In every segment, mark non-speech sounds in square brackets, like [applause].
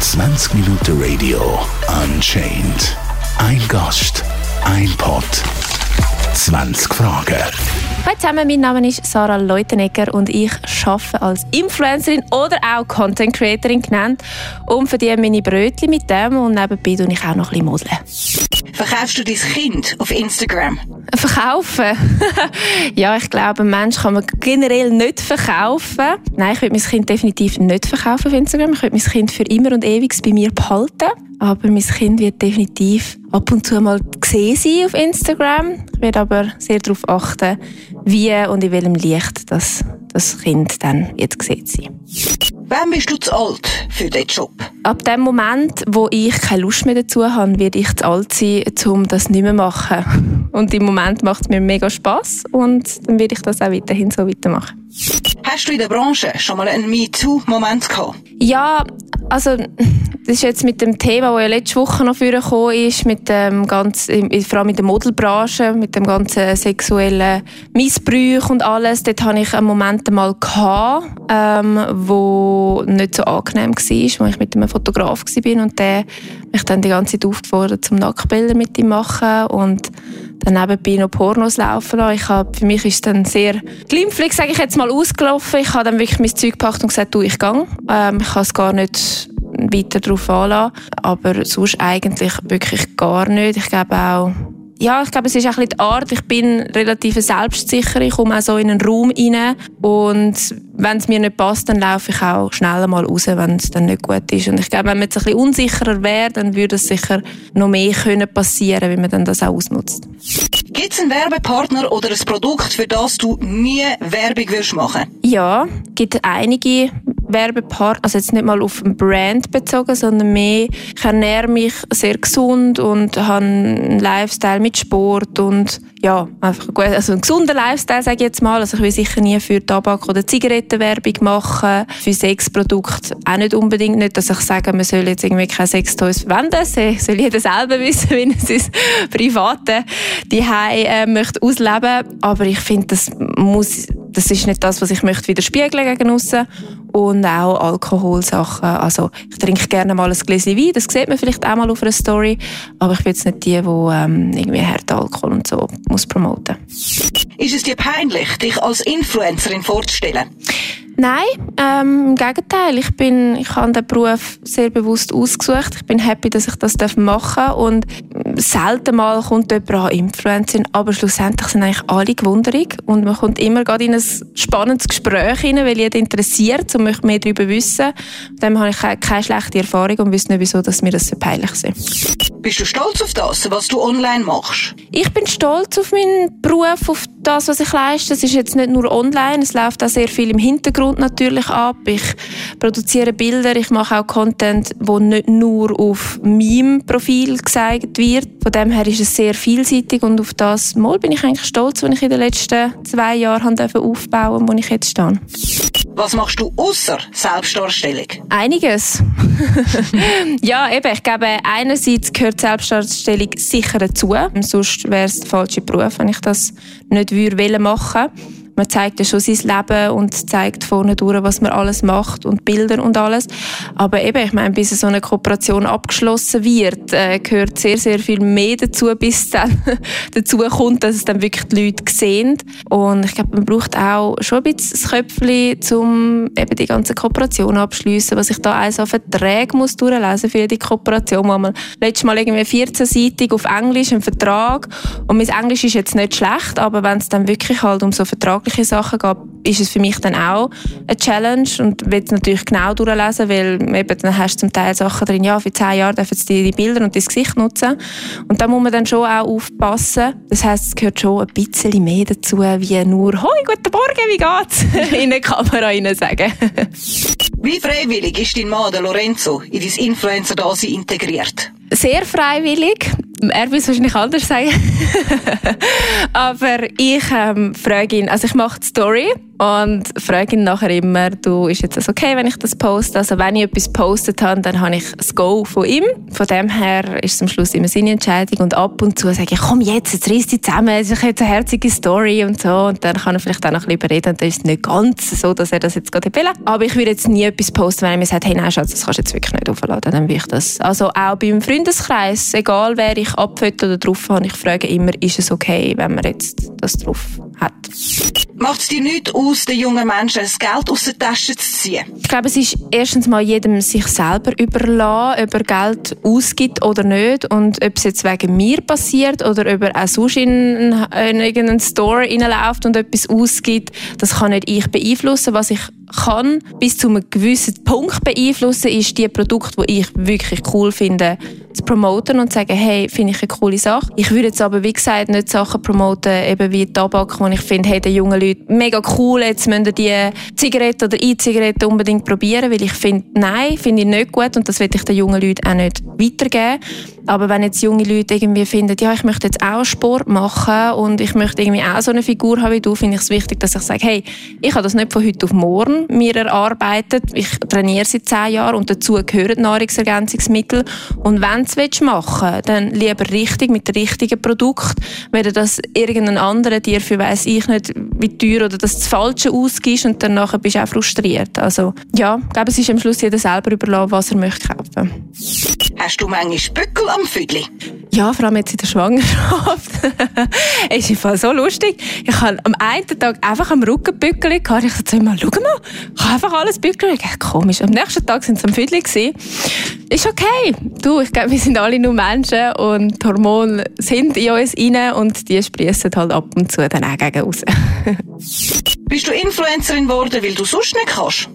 20 Minuten Radio Unchained. Ein Gast, ein Pod, 20 Fragen. Hallo zusammen, mein Name ist Sarah Leutenegger und ich arbeite als Influencerin oder auch Content Creatorin genannt und verdiene meine Brötchen mit dem und nebenbei tue ich auch noch ein bisschen modeln. Verkaufst du dein Kind auf Instagram? Verkaufen? [laughs] ja, ich glaube, ein Mensch kann man generell nicht verkaufen. Nein, ich würde mein Kind definitiv nicht verkaufen auf Instagram. Ich würde mein Kind für immer und ewig bei mir behalten. Aber mein Kind wird definitiv ab und zu mal gesehen sein auf Instagram. Ich werde aber sehr darauf achten, wie und in welchem Licht das, das Kind dann jetzt gesehen sein. Wann bist du zu alt für diesen Job? Ab dem Moment, wo ich keine Lust mehr dazu habe, werde ich zu alt sein, um das nicht mehr zu machen. Und im Moment macht es mir mega Spaß und dann werde ich das auch weiterhin so weitermachen. Hast du in der Branche schon mal einen MeToo-Moment gehabt? Ja, also das ist jetzt mit dem Thema, das ja letzte Woche noch vorgekommen ist, mit dem ganzen, vor allem in der Modelbranche, mit dem ganzen sexuellen Missbrauch und alles. Dort hatte ich einen Moment mal gehabt, ähm, wo nicht so angenehm war, wo ich mit einem Fotograf war und der mich dann die ganze Zeit aufgefordert, zum Nacktbilder mit ihm machen und dann nebenbei noch Pornos laufen lassen. Ich hab, für mich ist dann sehr glimpflich, sage ich jetzt mal, ausgelaufen. Ich habe dann wirklich mein Zeug gepackt und gesagt, du, ich gehe. Ähm, ich kann es gar nicht weiter darauf anlassen. Aber sonst eigentlich wirklich gar nicht. Ich glaube auch, ja, ich glaube, es ist auch ein bisschen die Art. Ich bin relativ selbstsicher. Ich komme auch so in einen Raum rein. Und wenn es mir nicht passt, dann laufe ich auch schneller mal raus, wenn es dann nicht gut ist. Und ich glaube, wenn man jetzt ein bisschen unsicherer wäre, dann würde es sicher noch mehr können passieren, wie man dann das auch ausnutzt. Gibt es einen Werbepartner oder ein Produkt, für das du nie Werbung machen? Ja, es gibt einige Werbepartner, also jetzt nicht mal auf ein Brand bezogen, sondern mehr, ich ernähre mich sehr gesund und habe einen Lifestyle mit Sport und ja, einfach gut, also einen gesunden Lifestyle, sage ich jetzt mal. Also ich will sicher nie für Tabak- oder Zigarettenwerbung machen, für Sexprodukte auch nicht unbedingt nicht, dass ich sage, man soll jetzt irgendwie keine Sextoys verwenden, soll jeder selber [laughs] wissen, wie er sein private die äh, möchte ausleben, aber ich finde, das muss das ist nicht das, was ich möchte widerspiegeln gegen aussen und auch Alkoholsachen. Also ich trinke gerne mal ein Gläschen Wein, das sieht man vielleicht auch mal auf einer Story, aber ich bin jetzt nicht die, die ähm, irgendwie harten Alkohol und so muss promoten. Ist es dir peinlich, dich als Influencerin vorzustellen? Nein, ähm, im Gegenteil. Ich, bin, ich habe den Beruf sehr bewusst ausgesucht. Ich bin happy, dass ich das machen darf. Und selten mal kommt jemand an Influencer, aber schlussendlich sind eigentlich alle gewunderig. Und man kommt immer gerade in ein spannendes Gespräch rein, weil jeder interessiert und möchte mehr darüber wissen. Von dem habe ich keine schlechte Erfahrung und wüsste nicht, wieso dass mir das so peinlich ist. Bist du stolz auf das, was du online machst? Ich bin stolz auf meinen Beruf, auf das, was ich leiste. Es ist jetzt nicht nur online, es läuft auch sehr viel im Hintergrund natürlich ab. Ich produziere Bilder, ich mache auch Content, wo nicht nur auf meinem Profil gezeigt wird. Von dem her ist es sehr vielseitig und auf das Mal bin ich eigentlich stolz, was ich in den letzten zwei Jahren aufbauen wo ich jetzt stehe. Was machst du außer Selbstdarstellung? Einiges. [laughs] ja, eben. Ich glaube, einerseits gehört Selbstdarstellung sicher dazu. Sonst wäre es der falsche Beruf, wenn ich das nicht würde machen würde man zeigt ja schon sein Leben und zeigt vorne durch, was man alles macht und Bilder und alles. Aber eben, ich meine, bis so eine Kooperation abgeschlossen wird, äh, gehört sehr, sehr viel mehr dazu, bis dann [laughs] dazu kommt, dass es dann wirklich die Leute sehen. Und ich glaube, man braucht auch schon ein bisschen das Köpfchen, um eben die ganze Kooperation abschließen, was ich da also Verträge muss durchlesen für die Kooperation. Mal, letztes Mal irgendwie 14-seitig auf Englisch ein Vertrag und mein Englisch ist jetzt nicht schlecht, aber wenn es dann wirklich halt um so vertragliche vertragliche Sachen geht, ist es für mich dann auch eine Challenge und will es natürlich genau durchlesen, weil eben, dann hast du zum Teil Sachen drin, ja, für zehn Jahre dürfen sie die Bilder und das Gesicht nutzen und da muss man dann schon auch aufpassen. Das heisst, es gehört schon ein bisschen mehr dazu, wie nur «Hoi, guten Morgen, wie geht's?» [laughs] in eine Kamera rein sagen. wie freiwillig ist dein Mann, Lorenzo, in dein Influencer-Dasein integriert? Sehr freiwillig. Er will es wahrscheinlich anders sagen. [laughs] Aber ich ähm, frage ihn, also ich mache die Story und frage ihn nachher immer, du, ist jetzt das okay, wenn ich das poste? Also wenn ich etwas postet habe, dann habe ich das Go von ihm. Von dem her ist es am Schluss immer seine Entscheidung und ab und zu sage ich, komm jetzt, jetzt reiss dich zusammen, es ist jetzt eine herzige Story und so und dann kann er vielleicht auch noch ein bisschen überreden und dann ist es nicht ganz so, dass er das jetzt gerade will. Aber ich würde jetzt nie etwas posten, wenn er mir sagt, hey nein Schatz, das kannst du jetzt wirklich nicht aufladen, dann will ich das. Also auch beim Freundeskreis, egal wer ich abfoto oder drauf habe, ich frage immer, ist es okay, wenn man jetzt das drauf hat. Macht es dir nichts aus, den jungen Menschen das Geld aus der Tasche zu ziehen? Ich glaube, es ist erstens mal jedem sich selber überlassen, ob er Geld ausgibt oder nicht und ob es jetzt wegen mir passiert oder ob er auch sonst in, in irgendeinen Store reinläuft und etwas ausgibt, das kann nicht ich beeinflussen. Was ich kann bis zu einem gewissen Punkt beeinflussen, ist die Produkte, die ich wirklich cool finde, zu promoten und zu sagen, hey, finde ich eine coole Sache. Ich würde jetzt aber, wie gesagt, nicht Sachen promoten, eben wie Tabak, wo ich finde, hey, die jungen Leute, mega cool, jetzt müssen die Zigaretten oder E-Zigaretten unbedingt probieren, weil ich finde, nein, finde ich nicht gut und das will ich den jungen Leuten auch nicht weitergeben. Aber wenn jetzt junge Leute irgendwie finden, ja, ich möchte jetzt auch Sport machen und ich möchte irgendwie auch so eine Figur haben wie du, finde ich es wichtig, dass ich sage, hey, ich habe das nicht von heute auf morgen mir erarbeitet. Ich trainiere seit zehn Jahren und dazu gehören Nahrungsergänzungsmittel. Und wenn du es machen willst, dann lieber richtig mit dem richtigen Produkt, wenn das irgendein anderer dir für weiss ich nicht wie teuer oder das, Falsche ausgibst und dann bist du auch frustriert. Also ja, ich glaube, es ist am Schluss jeder selber überlassen, was er möchte kaufen. Hast du manchmal Bückel am Füdli? Ja, vor allem jetzt in der Schwangerschaft. [laughs] es ist so lustig. Ich habe am einen Tag einfach am Rücken Bückel gehabt. Ich sagte immer, schau mal, ich habe einfach alles Bückel. Komisch. Am nächsten Tag sind sie am Füdli Ist okay. Du, ich glaube, wir sind alle nur Menschen und Hormone sind in uns rein und die sprießen halt ab und zu dann auch gegen raus. [laughs] Bist du Influencerin geworden, weil du sonst nicht kannst?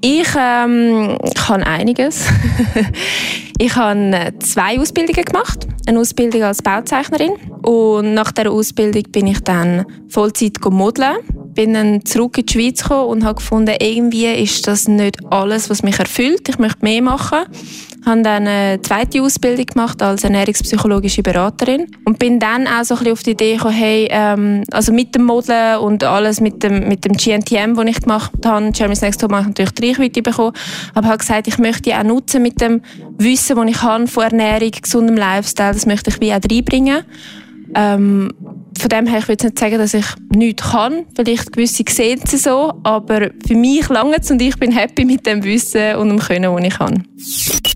Ich ähm, kann einiges. [laughs] ich habe zwei Ausbildungen gemacht. Eine Ausbildung als Bauzeichnerin und nach der Ausbildung bin ich dann Vollzeit modeln bin dann zurück in die Schweiz gekommen und habe gefunden, irgendwie ist das nicht alles, was mich erfüllt. Ich möchte mehr machen. Ich habe dann eine zweite Ausbildung gemacht als ernährungspsychologische Beraterin und bin dann auch so ein bisschen auf die Idee gekommen, hey, ähm, also mit dem Modeln und alles mit dem, mit dem GNTM, das ich gemacht habe, Jeremy's Next Top, habe ich natürlich die Reichweite bekommen, aber habe gesagt, ich möchte auch nutzen mit dem Wissen, das ich habe von Ernährung, gesundem Lifestyle, das möchte ich wie auch reinbringen. Ähm, von dem her, ich würde nicht sagen, dass ich nichts kann. Vielleicht gewisse sehen es so, aber für mich lange es und ich bin happy mit dem Wissen und dem Können, das ich kann.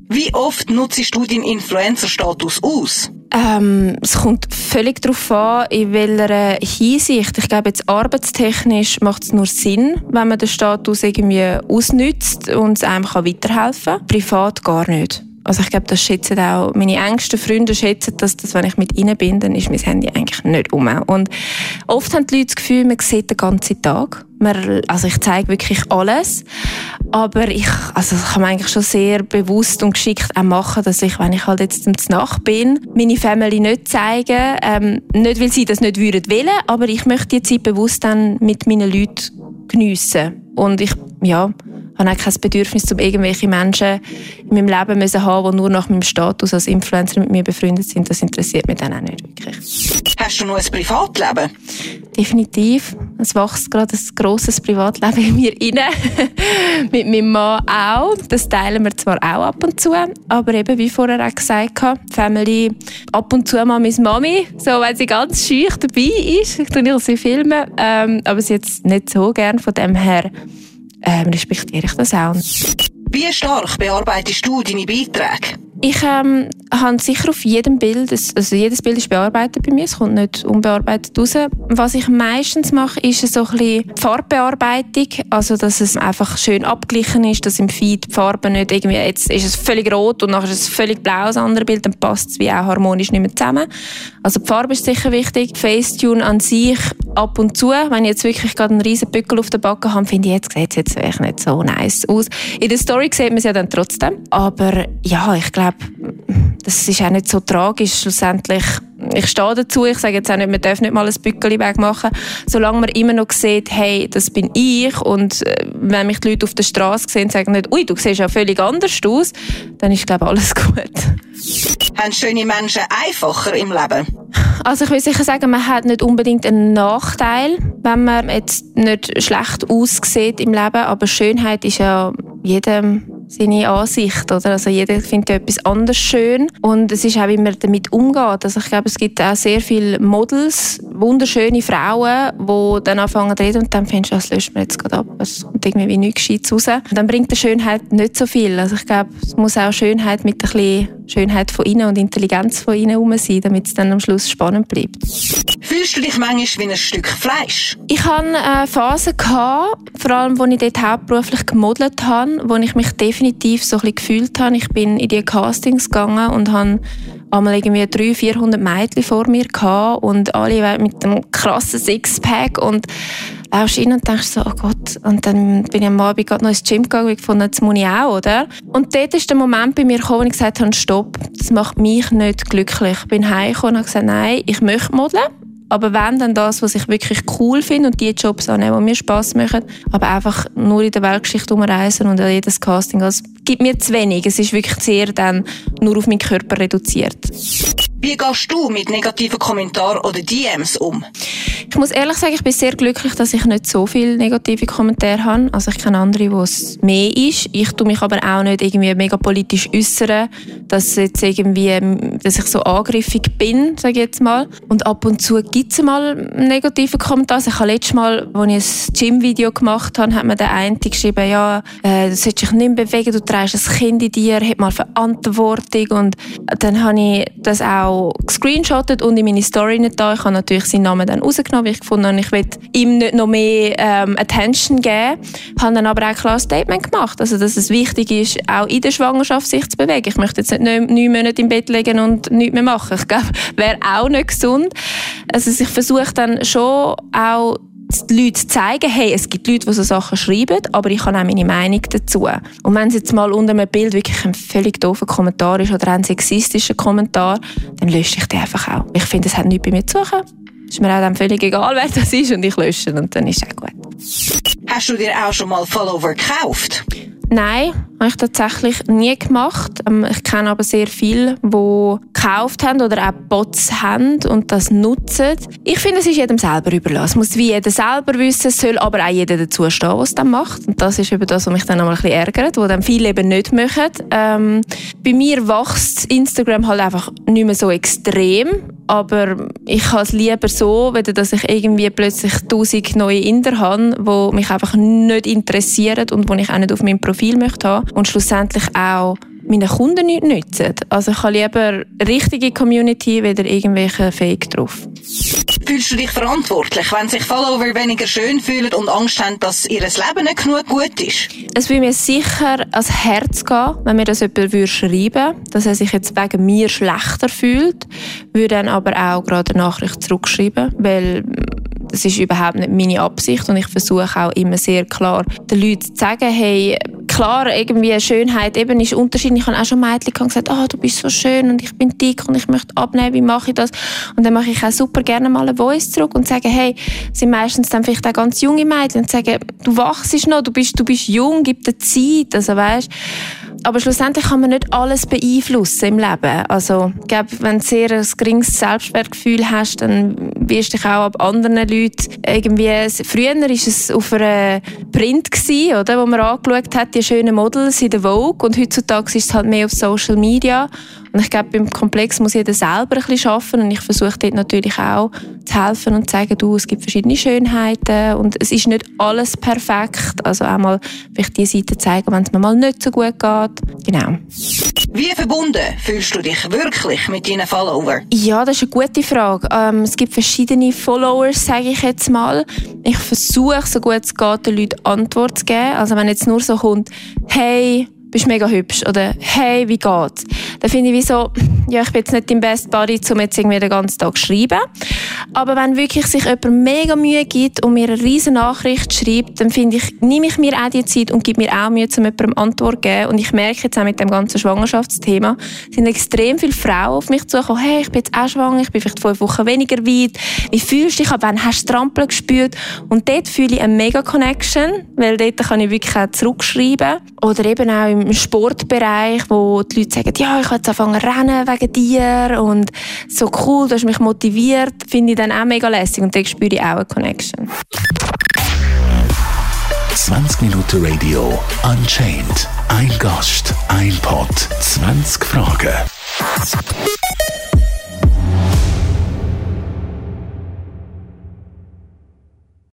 Wie oft nutzt du deinen Influencer-Status aus? Ähm, es kommt völlig darauf an, in welcher Hinsicht. Ich glaube, jetzt arbeitstechnisch macht es nur Sinn, wenn man den Status irgendwie ausnützt und es einem weiterhelfen kann. Privat gar nicht. Also ich glaube, das schätzen auch meine engsten Freunde schätzen das, dass wenn ich mit ihnen bin, dann ist mein Handy eigentlich nicht um. Und oft haben die Leute das Gefühl, man sieht den ganzen Tag. Man, also ich zeige wirklich alles, aber ich, also das kann man eigentlich schon sehr bewusst und geschickt auch machen, dass ich, wenn ich halt jetzt zum Nacht bin, meine Family nicht zeigen, ähm, nicht weil sie das nicht würden wollen, aber ich möchte die Zeit bewusst dann mit meinen Leuten geniessen. Und ich, ja, habe auch kein Bedürfnis, um irgendwelche Menschen in meinem Leben müssen haben, die nur nach meinem Status als Influencer mit mir befreundet sind. Das interessiert mich dann auch nicht wirklich. Hast du noch ein Privatleben? Definitiv. Es wächst gerade ein grosses Privatleben in mir rein. [laughs] mit meinem Mann auch. Das teilen wir zwar auch ab und zu, aber eben, wie vorher auch gesagt habe, Family, ab und zu mal meine Mami, so, weil sie ganz schüch dabei ist. Ich tue sie filmen, ähm, aber sie jetzt nicht so gern. Von dem her ähm, respektiere ich das auch. Wie stark bearbeitest du deine Beiträge? Ich ähm, habe sicher auf jedem Bild, also jedes Bild ist bearbeitet bei mir, es kommt nicht unbearbeitet raus. Was ich meistens mache, ist so ein bisschen Farbbearbeitung, also dass es einfach schön abgeglichen ist, dass im Feed die Farbe nicht irgendwie, jetzt ist es völlig rot und nachher ist es völlig blau, das andere Bild, dann passt es wie auch harmonisch nicht mehr zusammen. Also die Farbe ist sicher wichtig. Facetune an sich ab und zu, wenn ich jetzt wirklich gerade einen riesen Bückel auf der Backe habe, finde ich, jetzt sieht es jetzt nicht so nice aus. In der Story sieht man es ja dann trotzdem, aber ja, ich glaube, das ist auch nicht so tragisch. Schlussendlich, ich stehe dazu, ich sage jetzt auch nicht, man darf nicht mal ein Bückeli wegmachen, solange man immer noch sieht, hey, das bin ich und äh, wenn mich die Leute auf der Straße sehen, sagen nicht, ui, du siehst ja völlig anders aus, dann ist, glaube ich, alles [laughs] gut. Haben schöne Menschen einfacher im Leben? Also ich will sicher sagen, man hat nicht unbedingt einen Nachteil, wenn man jetzt nicht schlecht aussieht im Leben, aber Schönheit ist ja jedem seine Ansicht, oder? Also jeder findet etwas anders schön und es ist auch, wie man damit umgeht. Also ich glaube, es gibt auch sehr viele Models, wunderschöne Frauen, die dann anfangen zu reden und dann findest du, das löscht man jetzt gerade ab. Es kommt irgendwie wie nichts Gescheites raus. Und dann bringt die Schönheit nicht so viel. Also ich glaube, es muss auch Schönheit mit ein bisschen Schönheit von innen und Intelligenz von innen herum sein, damit es dann am Schluss spannend bleibt. Fühlst du dich manchmal wie ein Stück Fleisch? Ich hatte eine Phase, gehabt, vor allem, als ich dort hauptberuflich gemodelt habe, wo ich mich definitiv so ein bisschen gefühlt habe. Ich bin in die Castings gegangen und habe einmal irgendwie 300, 400 Mädchen vor mir gehabt und alle mit einem krassen Sixpack und läufst rein und denkst so, oh Gott. Und dann bin ich am Abend gerade noch ins Gym gegangen und gefunden, das muss ich auch, oder? Und dort ist der Moment bei mir gekommen, wo ich gesagt habe, stopp, das macht mich nicht glücklich. Ich bin heimgekommen und habe gesagt, nein, ich möchte modeln. Aber wenn dann das, was ich wirklich cool finde und die Jobs annehmen, die mir Spass machen, aber einfach nur in der Weltgeschichte umreisen und jedes Casting, das gibt mir zu wenig. Es ist wirklich sehr dann nur auf meinen Körper reduziert. Wie gehst du mit negativen Kommentaren oder DMs um? Ich muss ehrlich sagen, ich bin sehr glücklich, dass ich nicht so viele negative Kommentare habe. Also ich kenne andere, wo es mehr ist. Ich tue mich aber auch nicht irgendwie mega politisch äußern, dass jetzt irgendwie, dass ich so angriffig bin, sage ich jetzt mal. Und ab und zu gibt es mal negative Kommentare. Also ich habe letztes Mal, als ich ein Gym-Video gemacht habe, hat mir der eine geschrieben, ja, äh, du solltest dich nicht bewegen, du trägst ein Kind in dir, hab mal Verantwortung. Und dann habe ich das auch auch gescreenshottet und in meine Story nicht da. Ich habe natürlich seinen Namen dann rausgenommen, weil ich gefunden habe, ich will ihm nicht noch mehr ähm, Attention geben. Ich habe dann aber auch ein klares Statement gemacht, also dass es wichtig ist, auch in der Schwangerschaft sich zu bewegen. Ich möchte jetzt nicht neun Monate im Bett liegen und nichts mehr machen. Ich glaube, [laughs] wäre auch nicht gesund. Also ich versuche dann schon auch die Leute zeigen, hey, es gibt Leute, die so Sachen schreiben, aber ich habe auch meine Meinung dazu. Und wenn es jetzt mal unter einem Bild wirklich ein völlig doofer Kommentar ist oder ein sexistischer Kommentar, dann lösche ich den einfach auch. Ich finde, es hat nichts bei mir zu suchen. Es ist mir auch dann völlig egal, [laughs] wer das ist und ich lösche und dann ist es auch gut. Hast du dir auch schon mal Follower gekauft? Nein, habe ich tatsächlich nie gemacht. Ähm, ich kenne aber sehr viele, die gekauft haben oder auch Bots haben und das nutzen. Ich finde, es ist jedem selber überlassen. Es muss wie jeder selber wissen, es soll aber auch jeder dazu stehen, was es dann macht. Und das ist eben das, was mich dann einmal ein bisschen ärgert, wo dann viele eben nicht machen. Ähm, bei mir wächst Instagram halt einfach nicht mehr so extrem, aber ich habe es lieber so, weder dass ich irgendwie plötzlich tausend neue Inder habe, die mich einfach nicht interessieren und die ich auch nicht auf meinem Profil möchte haben und schlussendlich auch meinen Kunden nichts nützen. Also ich habe lieber richtige Community, weder irgendwelche Fake drauf. Fühlst du dich verantwortlich, wenn sich Follower weniger schön fühlen und Angst haben, dass ihr Leben nicht genug gut ist? Es würde mir sicher ans Herz gehen, wenn mir das jemand würde schreiben dass er sich jetzt wegen mir schlechter fühlt, würde dann aber auch gerade eine Nachricht zurückschreiben, weil das ist überhaupt nicht meine Absicht und ich versuche auch immer sehr klar den Leuten zu sagen, hey, klar, irgendwie Schönheit eben ist unterschiedlich. Ich habe auch schon Mädchen gesagt, oh, du bist so schön und ich bin dick und ich möchte abnehmen, wie mache ich das? Und dann mache ich auch super gerne mal eine Voice zurück und sage, hey, sind meistens dann vielleicht auch ganz junge Mädchen und sagen, du wachst noch, du bist, du bist jung, gib dir Zeit, also weißt aber schlussendlich kann man nicht alles beeinflussen im Leben. Also, ich glaube, wenn du sehr ein geringes Selbstwertgefühl hast, dann wirst du dich auch ab anderen Leuten irgendwie... Früher war es auf einer Print, gewesen, oder, wo man angeschaut hat, die schönen Models in der Vogue und heutzutage ist es halt mehr auf Social Media und ich glaube, beim Komplex muss jeder selber ein bisschen arbeiten und ich versuche dort natürlich auch zu helfen und zu sagen, du, es gibt verschiedene Schönheiten und es ist nicht alles perfekt. Also auch mal vielleicht die Seite zeigen, wenn es mir mal nicht so gut geht. Genau. Wie verbunden fühlst du dich wirklich mit deinen Followern? Ja, das ist eine gute Frage. Ähm, es gibt verschiedene Followers, sage ich jetzt mal. Ich versuche, so gut es geht, den Leuten Antwort zu geben. Also wenn jetzt nur so kommt, hey, bist mega hübsch oder hey, wie geht's? Da finde ich wie so, ja, ich bin jetzt nicht dein Best Buddy, um jetzt irgendwie den ganzen Tag zu schreiben. Aber wenn wirklich sich jemand mega Mühe gibt und mir eine riesen Nachricht schreibt, dann finde ich, nehme ich mir auch die Zeit und gebe mir auch Mühe, um jemandem Antwort zu geben. Und ich merke jetzt auch mit dem ganzen Schwangerschaftsthema, sind extrem viele Frauen auf mich zugekommen, hey, ich bin jetzt auch schwanger, ich bin vielleicht fünf Wochen weniger weit. Wie fühlst du dich? Wann hast du Trampeln gespürt? Und dort fühle ich eine mega Connection, weil dort kann ich wirklich auch zurückschreiben. Oder eben auch im Sportbereich, wo die Leute sagen, ja, ich will jetzt anfangen rennen wegen wegen dir und so cool, du hast mich motiviert, finde ich dann auch mega lässig und dann spüre ich auch eine Connection. 20 Minuten Radio Unchained. Ein Gast, ein Pod, 20 Fragen.